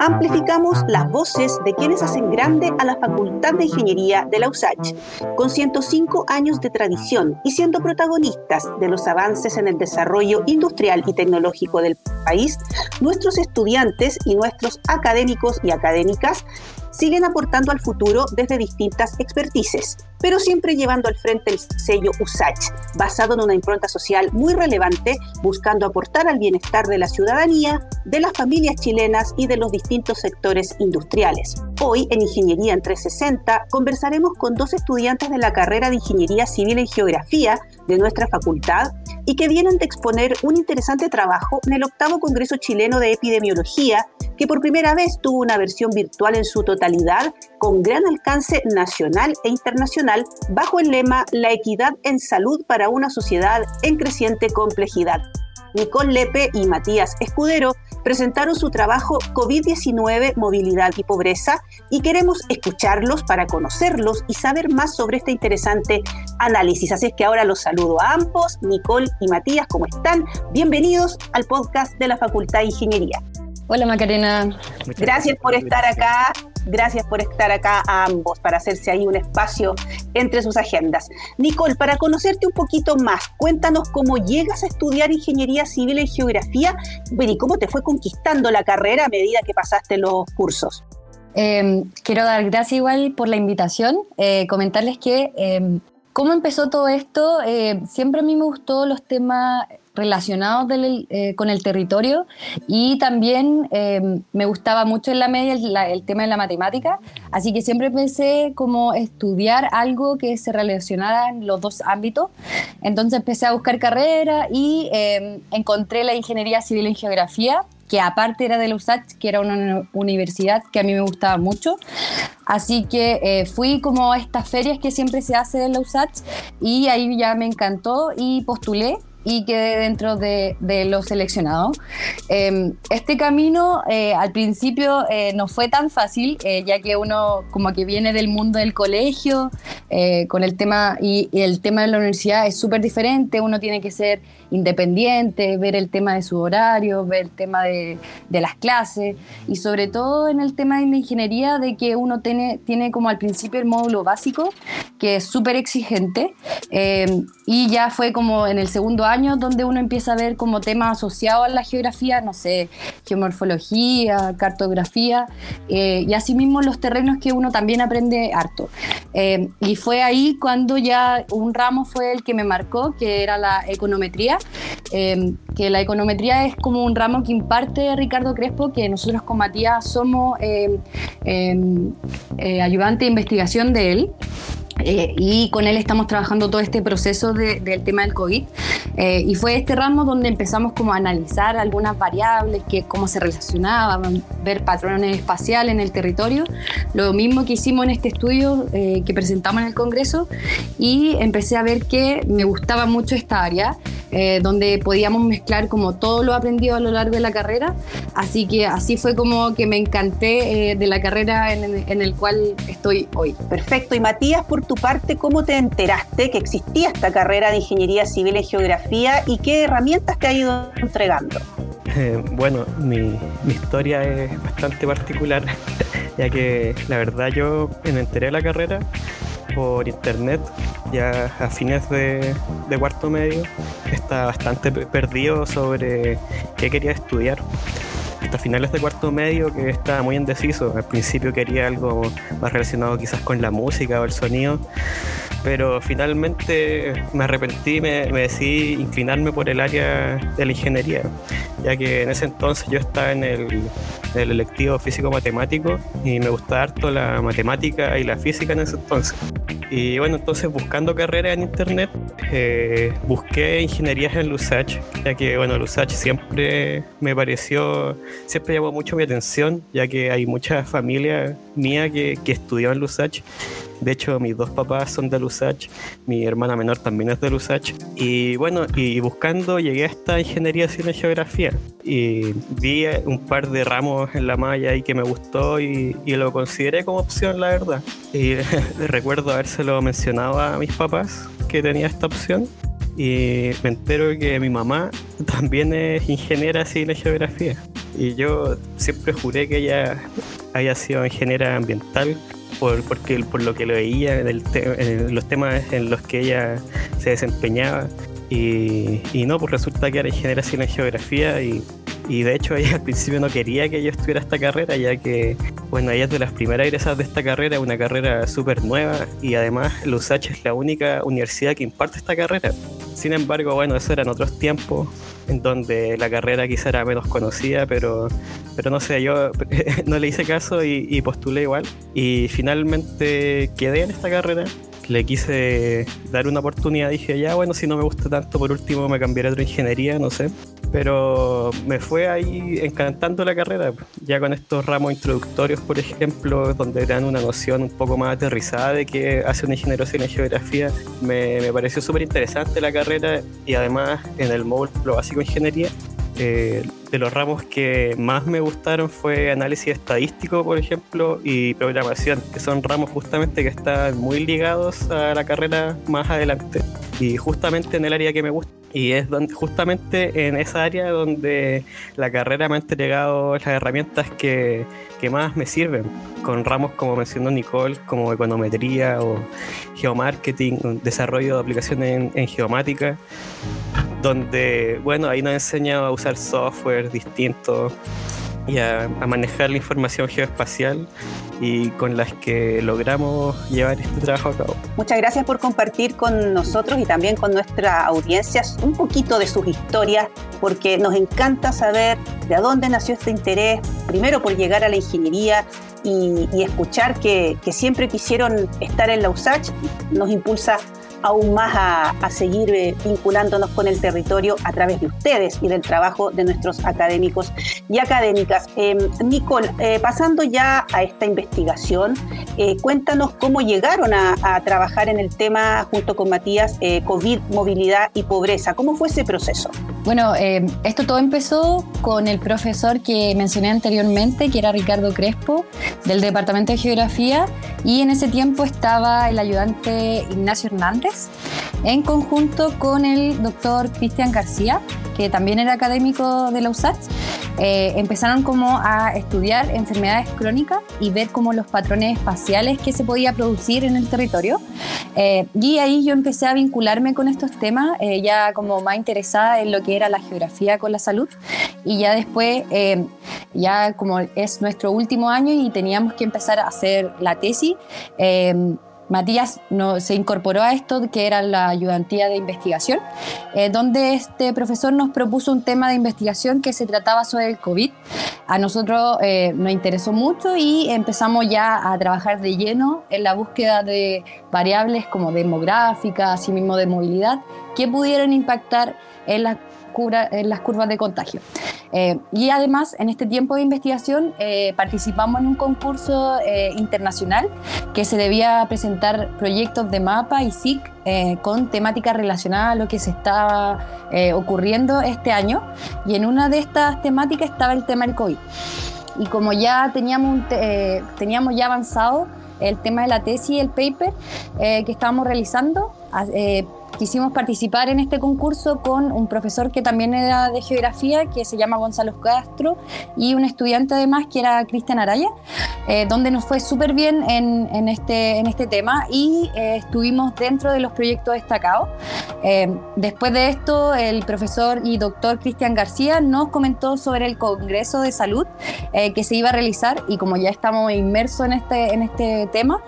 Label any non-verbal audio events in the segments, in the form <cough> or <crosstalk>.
Amplificamos las voces de quienes hacen grande a la Facultad de Ingeniería de la USACH, con 105 años de tradición y siendo protagonistas de los avances en el desarrollo industrial y tecnológico del país, nuestros estudiantes y nuestros académicos y académicas siguen aportando al futuro desde distintas expertices, pero siempre llevando al frente el sello USACH, basado en una impronta social muy relevante, buscando aportar al bienestar de la ciudadanía, de las familias chilenas y de los distintos sectores industriales. Hoy, en Ingeniería en 360, conversaremos con dos estudiantes de la carrera de Ingeniería Civil en Geografía de nuestra facultad y que vienen de exponer un interesante trabajo en el octavo Congreso Chileno de Epidemiología, que por primera vez tuvo una versión virtual en su totalidad con gran alcance nacional e internacional bajo el lema La equidad en salud para una sociedad en creciente complejidad. Nicole Lepe y Matías Escudero presentaron su trabajo COVID-19, movilidad y pobreza y queremos escucharlos para conocerlos y saber más sobre este interesante análisis. Así es que ahora los saludo a ambos, Nicole y Matías, ¿cómo están? Bienvenidos al podcast de la Facultad de Ingeniería. Hola Macarena. gracias por estar acá, gracias por estar acá a ambos para hacerse ahí un espacio entre sus agendas. Nicole, para conocerte un poquito más, cuéntanos cómo llegas a estudiar ingeniería civil en geografía y cómo te fue conquistando la carrera a medida que pasaste los cursos. Em, quiero dar gracias igual por la invitación, eh, comentarles que em, cómo empezó todo esto, eh, siempre a mí me gustó los temas relacionados eh, con el territorio y también eh, me gustaba mucho en la media el, tema de la matemática, así que siempre pensé como estudiar algo que se relacionara en los dos ámbitos. Entonces empecé a buscar carrera y eh, encontré la ingeniería civil en geografía que aparte era de la USACH, que era una universidad que a mí me gustaba mucho. Así que fui como a estas ferias que siempre se hace en la USACH y ahí ya me encantó y postulé y quedé dentro de, de los seleccionados. Em, este camino eh, al principio eh, no fue tan fácil, eh, ya que uno como que viene del mundo del colegio, con el tema y, el tema de la universidad es súper diferente, uno tiene que ser independiente, ver el tema de su horario, ver el tema de, de las clases y sobre todo en el tema de la ingeniería de que uno tiene, tiene como al principio el módulo básico, que es súper exigente em, y ya fue como en el segundo años donde uno empieza a ver como temas asociados a la geografía, no sé, geomorfología, cartografía, eh, y asimismo los terrenos que uno también aprende harto. Eh, y fue ahí cuando ya un ramo fue el que me marcó, que era la econometría, eh, que la econometría es como un ramo que imparte Ricardo Crespo, que nosotros con Matías somos ayudante de investigación de él. Eh, y con él estamos trabajando todo este proceso del tema del COVID. Eh, y fue este ramo donde empezamos como a analizar algunas variables, que, cómo se relacionaban, ver patrones espaciales en el territorio. Lo mismo que hicimos en este estudio eh, que presentamos en el Congreso. Y empecé a ver que me gustaba mucho esta área, donde podíamos mezclar como todo lo aprendido a lo largo de la carrera. Así que así fue como que me encanté de la carrera en, en el cual estoy hoy. Perfecto. Y Matías, por tu parte, ¿cómo te enteraste que existía esta carrera de Ingeniería Civil en Geografía y qué herramientas te ha ido entregando? Eh, bueno, mi, historia es bastante particular, <laughs> ya que la verdad yo me enteré de la carrera por internet, ya a fines de, de cuarto medio, estaba bastante perdido sobre qué quería estudiar hasta finales de cuarto medio que estaba muy indeciso. Al principio quería algo más relacionado quizás con la música o el sonido, pero finalmente me arrepentí, me, me decidí inclinarme por el área de la ingeniería, ya que en ese entonces yo estaba en el, en el electivo físico-matemático y me gustaba harto la matemática y la física en ese entonces. Y bueno, entonces buscando carreras en internet, eh, busqué ingenierías en Lusach, ya que bueno, Lusach siempre me pareció, siempre llamó mucho mi atención, ya que hay mucha familia mía que, que estudió en Lusach de hecho, mis dos papás son de Lusach, mi hermana menor también es de Lusach. Y bueno, y buscando llegué a esta ingeniería cine geografía. Y vi un par de ramos en la malla y que me gustó y, lo consideré como opción, la verdad. Y <laughs> recuerdo habérselo mencionado a mis papás que tenía esta opción y me entero que mi mamá también es ingeniera civil geografía. Y yo siempre juré que ella había sido ingeniera ambiental por, porque, por lo que lo veía en, los temas en los que ella se desempeñaba. Y, y no, pues resulta que era ingeniera en geografía y de hecho ella al principio no quería que yo estuviera esta carrera, ya que, bueno, ella es de las primeras egresadas de esta carrera, una carrera súper nueva y además la es la única universidad que imparte esta carrera. Sin embargo, bueno, eso eran otros tiempos donde la carrera quizá era menos conocida, pero, pero no sé, yo <laughs> no le hice caso y, y postulé igual. Y finalmente quedé en esta carrera le quise dar una oportunidad. Dije, ya, bueno, si no me gusta tanto, por último me cambiaré a otra ingeniería, no sé. Pero me fue ahí encantando la carrera, ya con estos ramos introductorios, por ejemplo, donde dan una noción un poco más aterrizada de qué hace una ingeniero en geografía. Me, me pareció súper interesante la carrera y además en el módulo básico de ingeniería eh, de los ramos que más me gustaron fue análisis estadístico, por ejemplo, y programación, que son ramos justamente que están muy ligados a la carrera más adelante y justamente en el área que me gusta. Y es donde, justamente en esa área donde la carrera me ha entregado las herramientas que, que más me sirven, con ramos como mencionó Nicole, como econometría o geomarketing, desarrollo de aplicaciones en, en geomática donde, bueno, ahí nos enseña a usar software distinto y a, manejar la información geoespacial y con las que logramos llevar este trabajo a cabo. Muchas gracias por compartir con nosotros y también con nuestra audiencia un poquito de sus historias, porque nos encanta saber de dónde nació este interés, primero por llegar a la ingeniería y, escuchar que, que, siempre quisieron estar en la USACH, nos impulsa aún más a, seguir eh, vinculándonos con el territorio a través de ustedes y del trabajo de nuestros académicos y académicas. Eh, Nicole, eh, pasando ya a esta investigación, cuéntanos cómo llegaron a, trabajar en el tema junto con Matías, COVID, movilidad y pobreza. ¿Cómo fue ese proceso? Bueno, esto todo empezó con el profesor que mencioné anteriormente, que era Ricardo Crespo, del Departamento de Geografía, y en ese tiempo estaba el ayudante Ignacio Hernández en conjunto con el doctor Cristian García, que también era académico de la USACH, eh, empezaron como a estudiar enfermedades crónicas y ver como los patrones espaciales que se podía producir en el territorio. Eh, y ahí yo empecé a vincularme con estos temas, eh, ya como más interesada en lo que era la geografía con la salud. Y ya después, ya como es nuestro último año y teníamos que empezar a hacer la tesis, Matías no, se incorporó a esto, que era la ayudantía de investigación, eh, donde este profesor nos propuso un tema de investigación que se trataba sobre el COVID. A nosotros eh, nos interesó mucho y empezamos ya a trabajar de lleno en la búsqueda de variables como demográficas, así mismo de movilidad, que pudieran impactar en en las curvas de contagio. Eh, y además, en este tiempo de investigación, eh, participamos en un concurso eh, internacional que se debía presentar proyectos de mapa y SIC con temática relacionada a lo que se estaba ocurriendo este año. Y en una de estas temáticas estaba el tema del COVID. Y como ya teníamos, teníamos ya avanzado el tema de la tesis y el paper que estábamos realizando, quisimos participar en este concurso con un profesor que también era de geografía, que se llama Gonzalo Castro, y un estudiante además que era Cristian Araya, eh, donde nos fue súper bien en, este, en este tema y eh, estuvimos dentro de los proyectos destacados. Eh, después de esto, el profesor y doctor Cristian García nos comentó sobre el Congreso de Salud que se iba a realizar y como ya estamos inmersos en este, en este tema,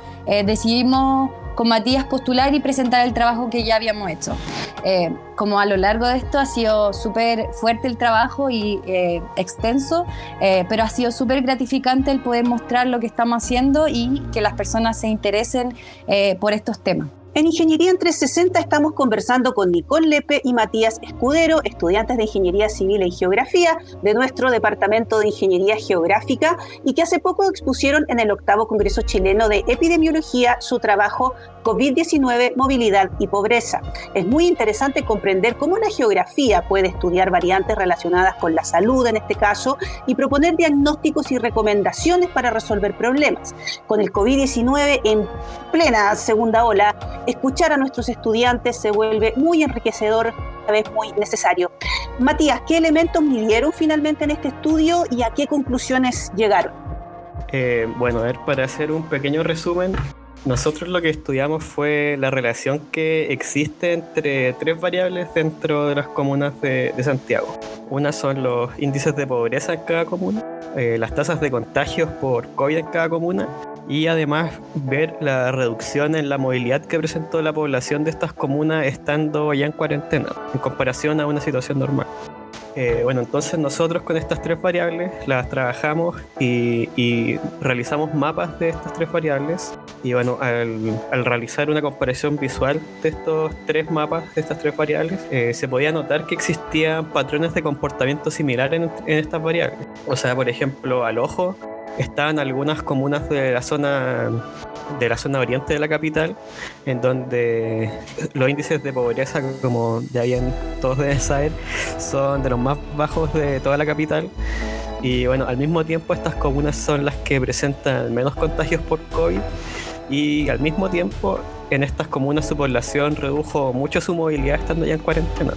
decidimos con Matías postular y presentar el trabajo que ya habíamos hecho. Eh, como a lo largo de esto ha sido súper fuerte el trabajo y eh, extenso, eh, pero ha sido súper gratificante el poder mostrar lo que estamos haciendo y que las personas se interesen por estos temas. En Ingeniería en 360 estamos conversando con Nicole Lepe y Matías Escudero, estudiantes de Ingeniería Civil en Geografía de nuestro Departamento de Ingeniería Geográfica y que hace poco expusieron en el octavo Congreso Chileno de Epidemiología su trabajo COVID-19, Movilidad y Pobreza. Es muy interesante comprender cómo la geografía puede estudiar variantes relacionadas con la salud en este caso y proponer diagnósticos y recomendaciones para resolver problemas. Con el COVID-19 en plena segunda ola, escuchar a nuestros estudiantes se vuelve muy enriquecedor vez muy necesario. Matías, ¿qué elementos midieron finalmente en este estudio y a qué conclusiones llegaron? Eh, bueno, a ver, para hacer un pequeño resumen, nosotros lo que estudiamos fue la relación que existe entre tres variables dentro de las comunas de, Santiago. Una son los índices de pobreza en cada comuna, eh, las tasas de contagios por COVID en cada comuna y además ver la reducción en la movilidad que presentó la población de estas comunas estando ya en cuarentena en comparación a una situación normal. Eh, bueno, entonces nosotros con estas tres variables las trabajamos y, realizamos mapas de estas tres variables. Y bueno, al, realizar una comparación visual de estos tres mapas, de estas tres variables, eh, se podía notar que existían patrones de comportamiento similares en, en estas variables. O sea, por ejemplo, al ojo estaban algunas comunas de la zona de la zona oriente de la capital, en donde los índices de pobreza, como ya bien todos deben saber, son de los más bajos de toda la capital. Y bueno, al mismo tiempo estas comunas son las que presentan menos contagios por COVID y al mismo tiempo en estas comunas su población redujo mucho su movilidad estando ya en cuarentena.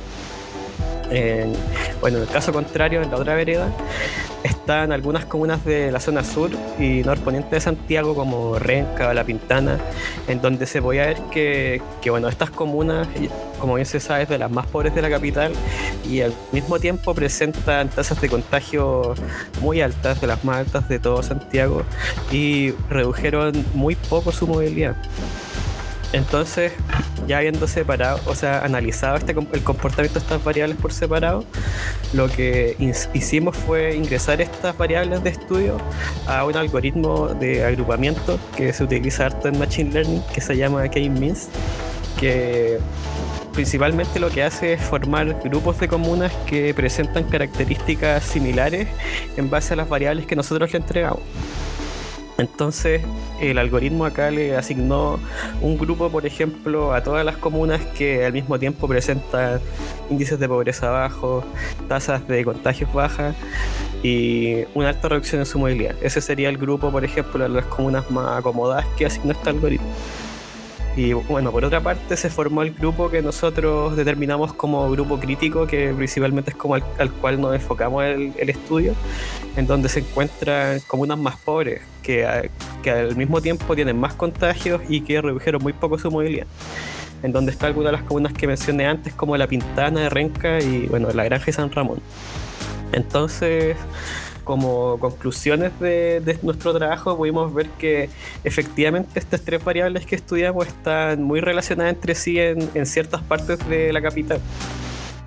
Bueno, en el caso contrario, en la otra vereda, están algunas comunas de la zona sur y norponiente de Santiago como Renca, La Pintana, en donde se podía ver que, bueno, estas comunas, como bien se sabe, es de las más pobres de la capital y al mismo tiempo presentan tasas de contagio muy altas, de las más altas de todo Santiago, y redujeron muy poco su movilidad. Entonces, ya habiendo separado, o sea, analizado este, el comportamiento de estas variables por separado, lo que hicimos fue ingresar estas variables de estudio a un algoritmo de agrupamiento que se utiliza harto en Machine Learning, que se llama K-Means, que principalmente lo que hace es formar grupos de comunas que presentan características similares en base a las variables que nosotros le entregamos. Entonces, el algoritmo acá le asignó un grupo, por ejemplo, a todas las comunas que al mismo tiempo presentan índices de pobreza bajos, tasas de contagios bajas y una alta reducción en su movilidad. Ese sería el grupo, por ejemplo, de las comunas más acomodadas que asignó este algoritmo. Y bueno, por otra parte se formó el grupo que nosotros determinamos como grupo crítico, que principalmente es como al, cual nos enfocamos el, el, estudio, en donde se encuentran comunas más pobres, que, que al mismo tiempo tienen más contagios y que redujeron muy poco su movilidad. En donde está alguna de las comunas que mencioné antes, como La Pintana de Renca y bueno, La Granja de San Ramón. Entonces, como conclusiones de, nuestro trabajo pudimos ver que efectivamente estas tres variables que estudiamos están muy relacionadas entre sí en, ciertas partes de la capital.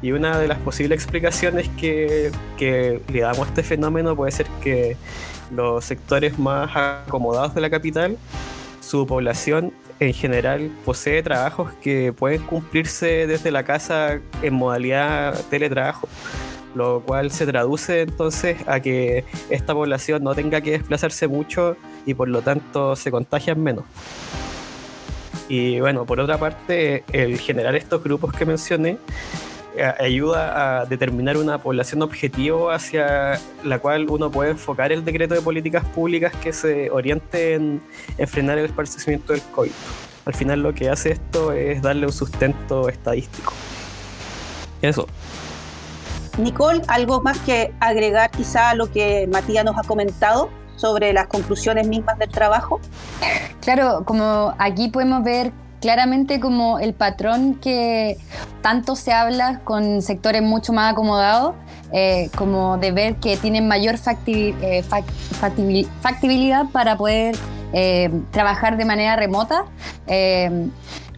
Y una de las posibles explicaciones que, que, le damos a este fenómeno puede ser que los sectores más acomodados de la capital, su población en general posee trabajos que pueden cumplirse desde la casa en modalidad teletrabajo lo cual se traduce entonces a que esta población no tenga que desplazarse mucho y por lo tanto se contagian menos. Y bueno, por otra parte, el generar estos grupos que mencioné eh, ayuda a determinar una población objetivo hacia la cual uno puede enfocar el decreto de políticas públicas que se orienten en frenar el esparcimiento del COVID. Al final lo que hace esto es darle un sustento estadístico. Eso. Nicole, ¿algo más que agregar quizá a lo que Matías nos ha comentado sobre las conclusiones mismas del trabajo? Claro, como aquí podemos ver claramente como el patrón que tanto se habla con sectores mucho más acomodados, eh, como de ver que tienen mayor eh, factibilidad para poder eh, trabajar de manera remota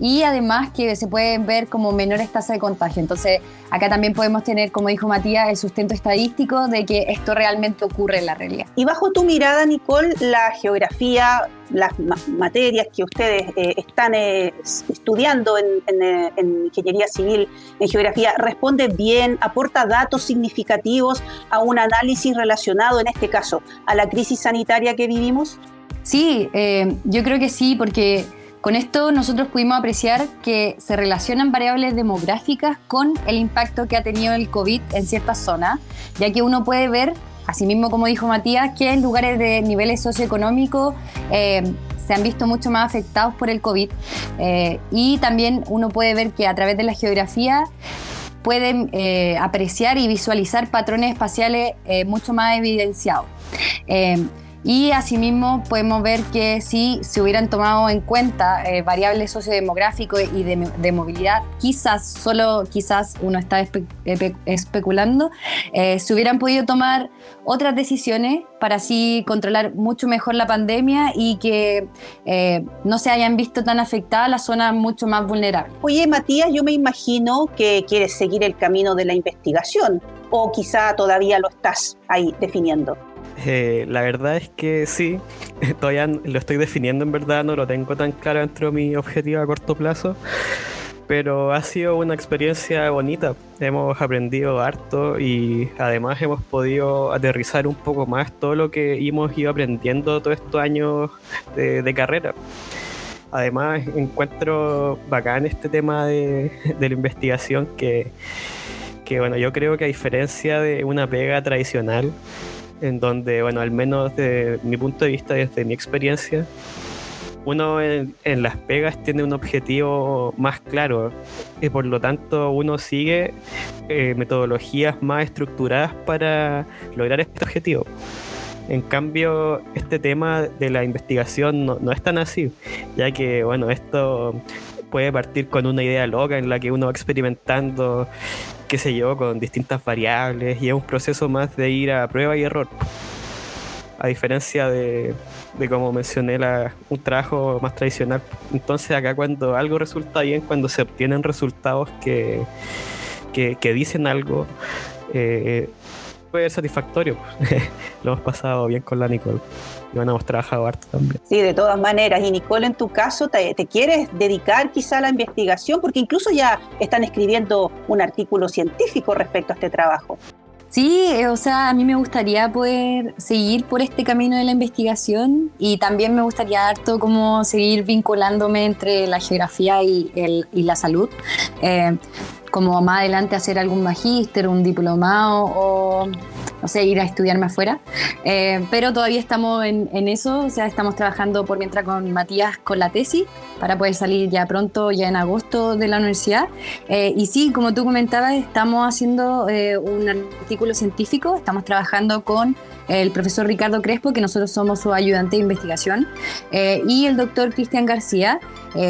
y además que se pueden ver como menores tasas de contagio. Entonces, acá también podemos tener, como dijo Matías, el sustento estadístico de que esto realmente ocurre en la realidad. Y bajo tu mirada, Nicole, la geografía, las materias que ustedes eh, están eh, estudiando en, eh, en, ingeniería civil, en geografía, responde bien, aporta datos significativos a un análisis relacionado, en este caso, a la crisis sanitaria que vivimos? Sí, yo creo que sí, porque con esto nosotros pudimos apreciar que se relacionan variables demográficas con el impacto que ha tenido el COVID en ciertas zonas, ya que uno puede ver, asimismo como dijo Matías, que en lugares de niveles socioeconómicos eh, se han visto mucho más afectados por el COVID eh, y también uno puede ver que a través de la geografía pueden eh, apreciar y visualizar patrones espaciales eh, mucho más evidenciados. Y asimismo podemos ver que si se hubieran tomado en cuenta eh, variables sociodemográficos y de, movilidad, quizás, solo quizás uno está especulando, eh, se hubieran podido tomar otras decisiones para así controlar mucho mejor la pandemia y que eh, no se hayan visto tan afectadas las zonas mucho más vulnerables. Oye, Matías, yo me imagino que quieres seguir el camino de la investigación o quizá todavía lo estás ahí definiendo. Eh, la verdad es que sí, <laughs> todavía lo estoy definiendo en verdad, no lo tengo tan claro dentro de mi objetivo a corto plazo, pero ha sido una experiencia bonita. Hemos aprendido harto y además hemos podido aterrizar un poco más todo lo que hemos ido aprendiendo todos estos años de, carrera. Además, encuentro bacán este tema de, de la investigación que, que, bueno, yo creo que a diferencia de una pega tradicional, en donde, bueno, al menos desde mi punto de vista, desde mi experiencia, uno en, las pegas tiene un objetivo más claro y por lo tanto uno sigue eh, metodologías más estructuradas para lograr este objetivo. En cambio, este tema de la investigación no, no es tan así, ya que, bueno, esto puede partir con una idea loca en la que uno va experimentando qué sé yo, con distintas variables y es un proceso más de ir a prueba y error. A diferencia de, como mencioné, un trabajo más tradicional. Entonces acá cuando algo resulta bien, cuando se obtienen resultados que, que, dicen algo, eh, puede ser satisfactorio. <laughs> Lo hemos pasado bien con la Nicole y bueno, hemos trabajado harto también. Sí, de todas maneras. Y Nicole, en tu caso, te, quieres dedicar quizá a la investigación? Porque incluso ya están escribiendo un artículo científico respecto a este trabajo. Sí, o sea, a mí me gustaría poder seguir por este camino de la investigación y también me gustaría harto como seguir vinculándome entre la geografía y, el, y la salud. Eh, como más adelante hacer algún magíster, un diplomado o no sé, ir a estudiarme afuera. Eh, pero todavía estamos en, eso, o sea, estamos trabajando por mientras con Matías con la tesis para poder salir ya pronto, ya en agosto de la universidad. Eh, y sí, como tú comentabas, estamos haciendo eh, un artículo científico, estamos trabajando con el profesor Ricardo Crespo, que nosotros somos su ayudante de investigación, y el doctor Cristian García,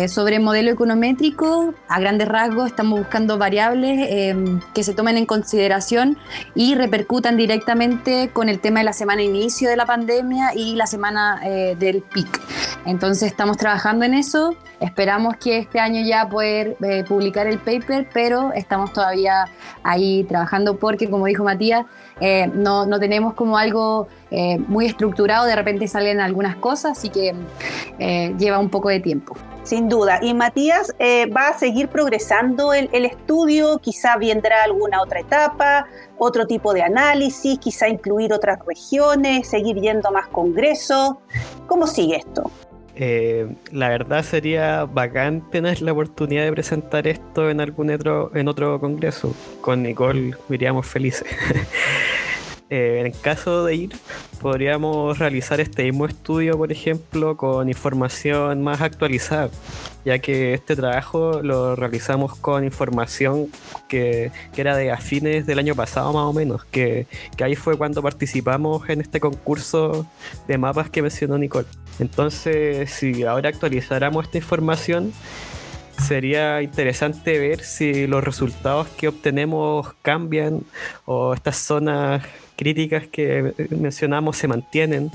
sobre modelo econométrico. A grandes rasgos estamos buscando variables que se tomen en consideración y repercutan directamente con el tema de la semana inicio de la pandemia y la semana eh, del PIC. Entonces estamos trabajando en eso, esperamos que este año ya poder eh, publicar el paper, pero estamos todavía ahí trabajando porque, como dijo Matías, eh, no, no, tenemos como algo muy estructurado, de repente salen algunas cosas, así que lleva un poco de tiempo. Sin duda. Y Matías eh, va a seguir progresando el, el, estudio, quizá vendrá alguna otra etapa, otro tipo de análisis, quizá incluir otras regiones, seguir yendo a más congresos. ¿Cómo sigue esto? Eh, la verdad sería bacán tener la oportunidad de presentar esto en algún otro, en otro congreso. Con Nicole iríamos felices. <laughs> Eh, en caso de ir, podríamos realizar este mismo estudio, por ejemplo, con información más actualizada, ya que este trabajo lo realizamos con información que, era de a fines del año pasado más o menos, que, que ahí fue cuando participamos en este concurso de mapas que mencionó Nicole. Entonces, si ahora actualizáramos esta información, sería interesante ver si los resultados que obtenemos cambian o estas zonas críticas que mencionamos se mantienen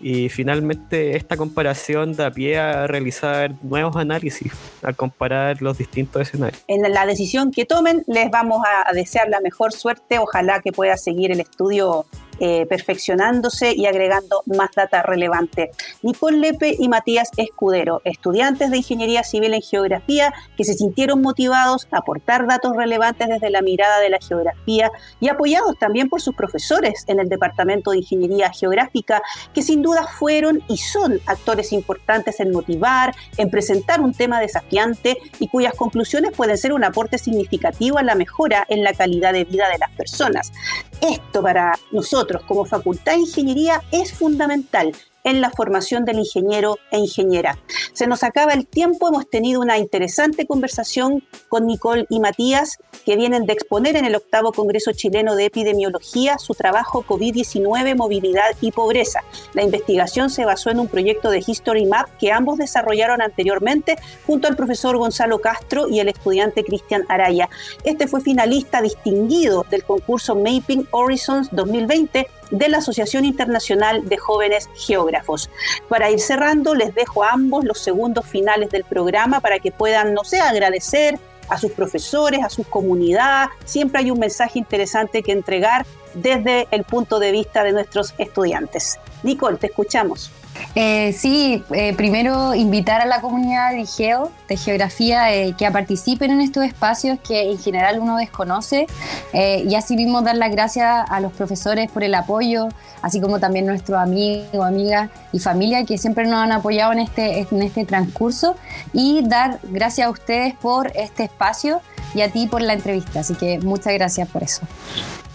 y finalmente esta comparación da pie a realizar nuevos análisis al comparar los distintos escenarios. En la decisión que tomen les vamos a desear la mejor suerte, ojalá que pueda seguir el estudio eh, perfeccionándose y agregando más data relevante. Nicole Lepe y Matías Escudero, estudiantes de Ingeniería Civil en Geografía, que se sintieron motivados a aportar datos relevantes desde la mirada de la geografía y apoyados también por sus profesores en el Departamento de Ingeniería Geográfica, que sin duda fueron y son actores importantes en motivar, en presentar un tema desafiante y cuyas conclusiones pueden ser un aporte significativo a la mejora en la calidad de vida de las personas. Esto para nosotros como Facultad de Ingeniería es fundamental en la formación del ingeniero e ingeniera. Se nos acaba el tiempo, hemos tenido una interesante conversación con Nicole y Matías, que vienen de exponer en el octavo Congreso Chileno de Epidemiología su trabajo COVID-19, movilidad y pobreza. La investigación se basó en un proyecto de History Map que ambos desarrollaron anteriormente junto al profesor Gonzalo Castro y el estudiante Cristian Araya. Este fue finalista distinguido del concurso Mapping Horizons 2020 de la Asociación Internacional de Jóvenes Geógrafos. Para ir cerrando, les dejo a ambos los segundos finales del programa para que puedan, no sé, agradecer a sus profesores, a su comunidad. Siempre hay un mensaje interesante que entregar desde el punto de vista de nuestros estudiantes. Nicole, te escuchamos. Eh, sí, eh, primero invitar a la comunidad de Geo, de Geografía, eh, que participen en estos espacios que en general uno desconoce y así mismo dar las gracias a los profesores por el apoyo, así como también nuestros amigos, amigas y familia que siempre nos han apoyado en este, en este transcurso y dar gracias a ustedes por este espacio y a ti por la entrevista. Así que muchas gracias por eso.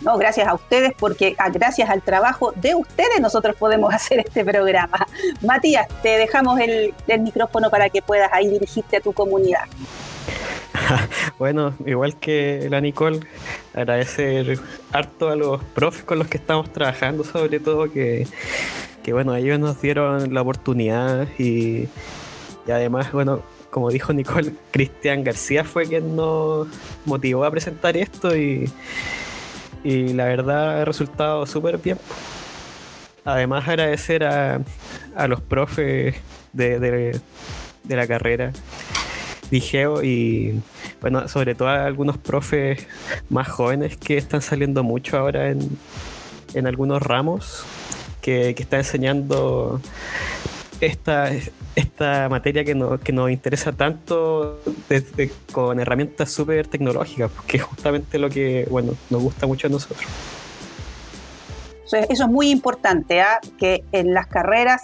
No, gracias a ustedes porque gracias al trabajo de ustedes nosotros podemos <laughs> hacer este programa. Matías, te dejamos el, micrófono para que puedas ahí dirigirte a tu comunidad. <laughs> Bueno, igual que la Nicole, agradecer harto a los profes con los que estamos trabajando, sobre todo que, que bueno, ellos nos dieron la oportunidad y, y además, bueno, como dijo Nicole, Cristian García fue quien nos motivó a presentar esto y, y la verdad ha resultado súper bien. Además agradecer a, a los profes de, de, la carrera Digeo y bueno, sobre todo a algunos profes más jóvenes que están saliendo mucho ahora en, en algunos ramos que, que están enseñando esta, esta materia que, no, que nos interesa tanto desde, con herramientas súper tecnológicas, que es justamente lo que bueno, nos gusta mucho a nosotros. Eso es muy importante, ¿ah? que en las carreras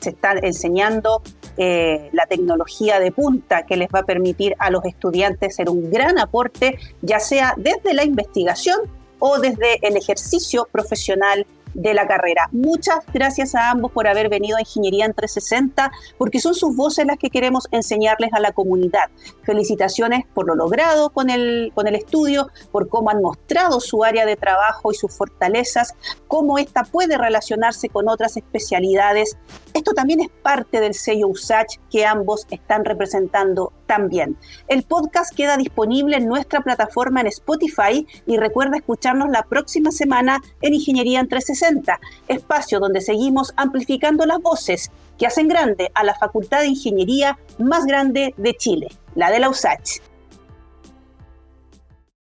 se está enseñando eh, la tecnología de punta que les va a permitir a los estudiantes ser un gran aporte, ya sea desde la investigación o desde el ejercicio profesional de la carrera. Muchas gracias a ambos por haber venido a Ingeniería en 360, porque son sus voces las que queremos enseñarles a la comunidad. Felicitaciones por lo logrado con el, con el estudio, por cómo han mostrado su área de trabajo y sus fortalezas, cómo esta puede relacionarse con otras especialidades. Esto también es parte del sello USACH que ambos están representando también. El podcast queda disponible en nuestra plataforma en Spotify y recuerda escucharnos la próxima semana en Ingeniería en 360 espacio donde seguimos amplificando las voces que hacen grande a la Facultad de Ingeniería más grande de Chile, la de la USACH.